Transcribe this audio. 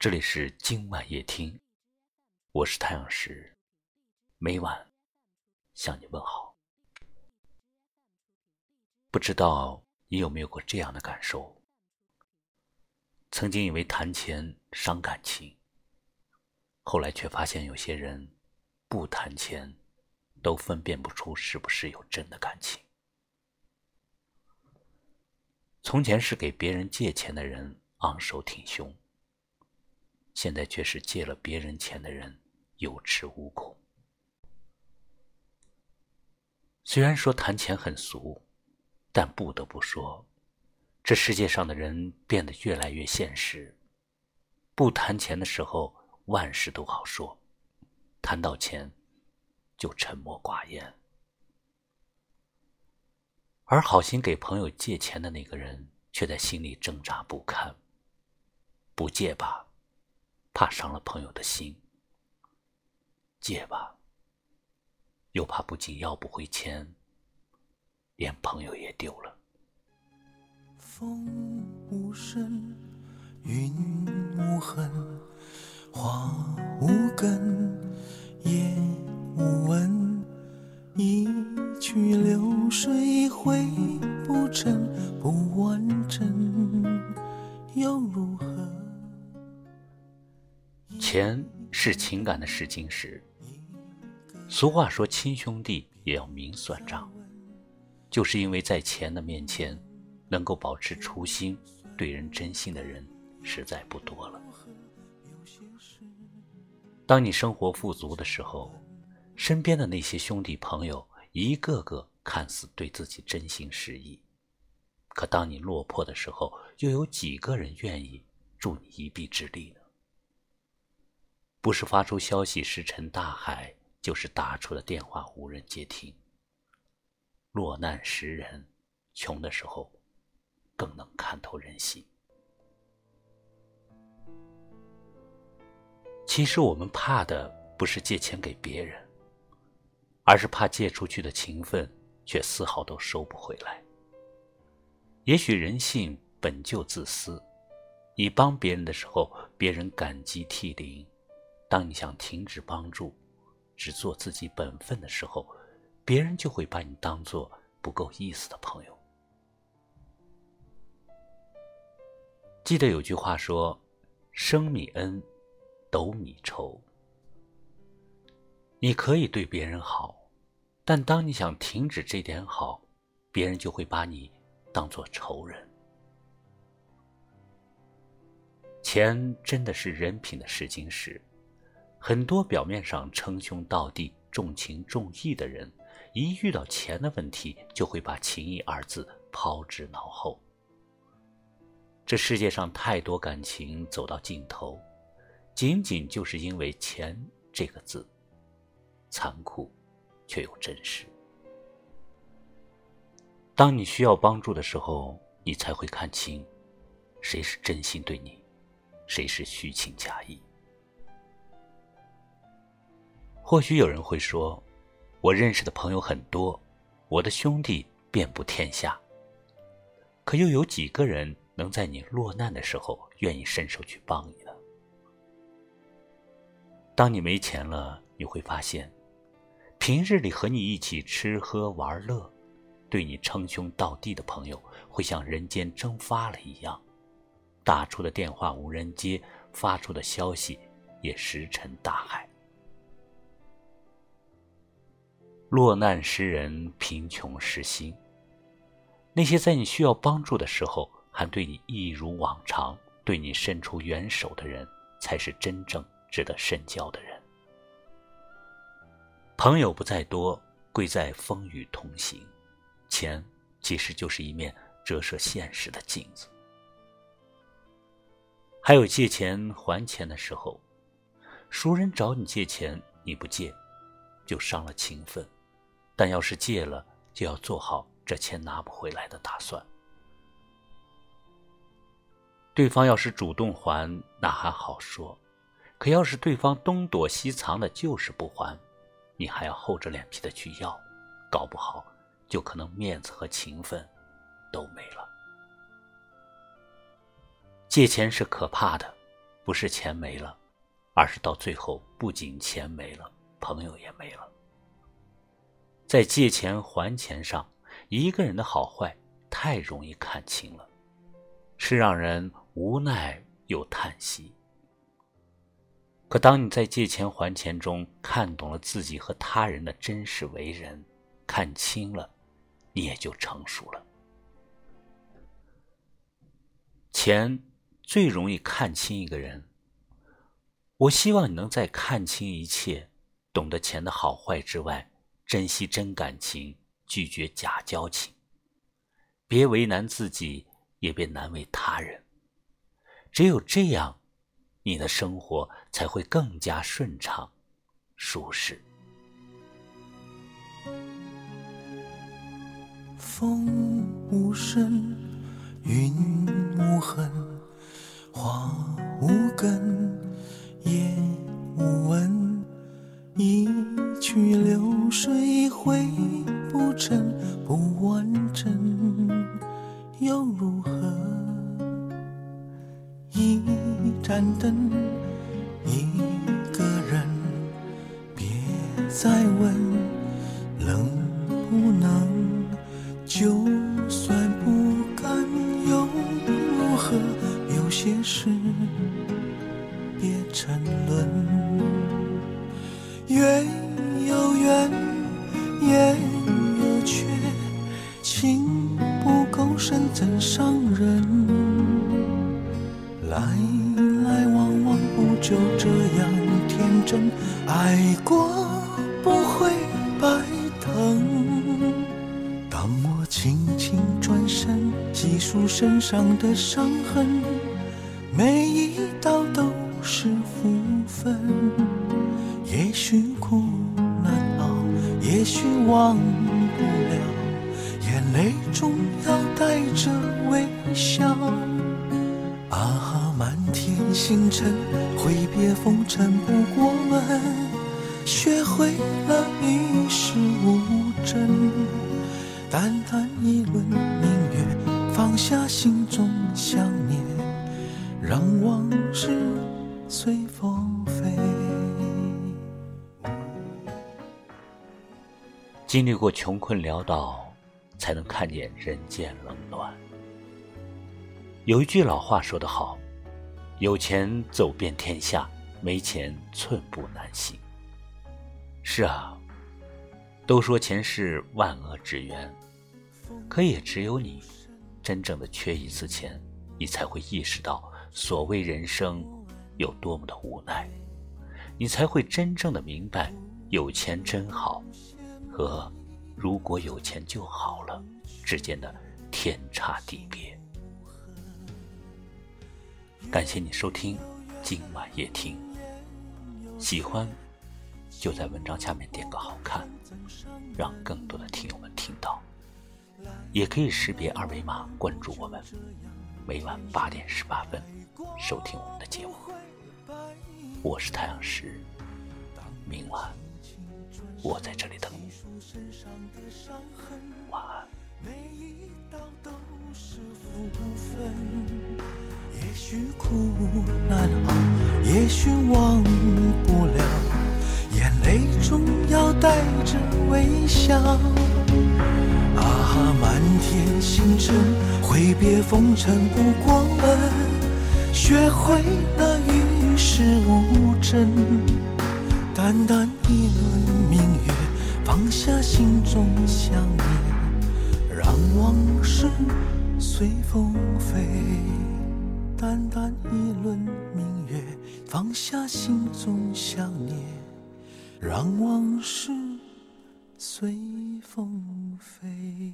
这里是今晚夜听，我是太阳石，每晚向你问好。不知道你有没有过这样的感受？曾经以为谈钱伤感情，后来却发现有些人不谈钱，都分辨不出是不是有真的感情。从前是给别人借钱的人昂首挺胸。现在却是借了别人钱的人有恃无恐。虽然说谈钱很俗，但不得不说，这世界上的人变得越来越现实。不谈钱的时候，万事都好说；谈到钱，就沉默寡言。而好心给朋友借钱的那个人，却在心里挣扎不堪。不借吧。怕伤了朋友的心，借吧，又怕不仅要不回钱，连朋友也丢了。风无声，云无痕，花无根，是情感的试金石。俗话说：“亲兄弟也要明算账。”就是因为在钱的面前，能够保持初心、对人真心的人实在不多了。当你生活富足的时候，身边的那些兄弟朋友一个个看似对自己真心实意；可当你落魄的时候，又有几个人愿意助你一臂之力呢？不是发出消息石沉大海，就是打出的电话无人接听。落难时人，穷的时候更能看透人心。其实我们怕的不是借钱给别人，而是怕借出去的情分却丝毫都收不回来。也许人性本就自私，你帮别人的时候，别人感激涕零。当你想停止帮助，只做自己本分的时候，别人就会把你当做不够意思的朋友。记得有句话说：“生米恩，斗米仇。”你可以对别人好，但当你想停止这点好，别人就会把你当做仇人。钱真的是人品的试金石。很多表面上称兄道弟、重情重义的人，一遇到钱的问题，就会把“情义”二字抛之脑后。这世界上太多感情走到尽头，仅仅就是因为“钱”这个字，残酷却又真实。当你需要帮助的时候，你才会看清，谁是真心对你，谁是虚情假意。或许有人会说，我认识的朋友很多，我的兄弟遍布天下。可又有几个人能在你落难的时候愿意伸手去帮你呢？当你没钱了，你会发现，平日里和你一起吃喝玩乐，对你称兄道弟的朋友，会像人间蒸发了一样，打出的电话无人接，发出的消息也石沉大海。落难时人贫穷时心。那些在你需要帮助的时候还对你一如往常、对你伸出援手的人，才是真正值得深交的人。朋友不在多，贵在风雨同行。钱其实就是一面折射现实的镜子。还有借钱还钱的时候，熟人找你借钱，你不借，就伤了情分。但要是借了，就要做好这钱拿不回来的打算。对方要是主动还，那还好说；可要是对方东躲西藏的，就是不还，你还要厚着脸皮的去要，搞不好就可能面子和情分都没了。借钱是可怕的，不是钱没了，而是到最后不仅钱没了，朋友也没了。在借钱还钱上，一个人的好坏太容易看清了，是让人无奈又叹息。可当你在借钱还钱中看懂了自己和他人的真实为人，看清了，你也就成熟了。钱最容易看清一个人。我希望你能在看清一切、懂得钱的好坏之外，珍惜真感情，拒绝假交情。别为难自己，也别难为他人。只有这样。你的生活才会更加顺畅、舒适。风无声，云无痕，花无根，盏灯，一个人，别再问，能不能？就算不甘又如何？有些事别沉沦。月有圆，夜有缺，情不够深怎伤人？来。就这样天真，爱过不会白疼。当我轻轻转身，细数身上的伤痕，每一道都是福分。也许苦难熬，也许忘不了，眼泪中要带着微笑。啊，满天星辰，挥别风尘不过门，学会了与世无争。淡淡一轮明月，放下心中想念，让往事随风飞。经历过穷困潦倒，才能看见人间冷暖。有一句老话说得好：“有钱走遍天下，没钱寸步难行。”是啊，都说钱是万恶之源，可也只有你真正的缺一次钱，你才会意识到所谓人生有多么的无奈，你才会真正的明白有钱真好和如果有钱就好了之间的天差地别。感谢你收听今晚夜听，喜欢就在文章下面点个好看，让更多的听友们听到。也可以识别二维码关注我们，每晚八点十八分收听我们的节目。我是太阳石，明晚我在这里等你，晚安。也许苦难熬，也许忘不了，眼泪中要带着微笑。啊，漫天星辰，挥别风尘不过问，学会了与世无争。淡淡一轮明月，放下心中想念，让往事随风飞。淡淡一轮明月，放下心中想念，让往事随风飞。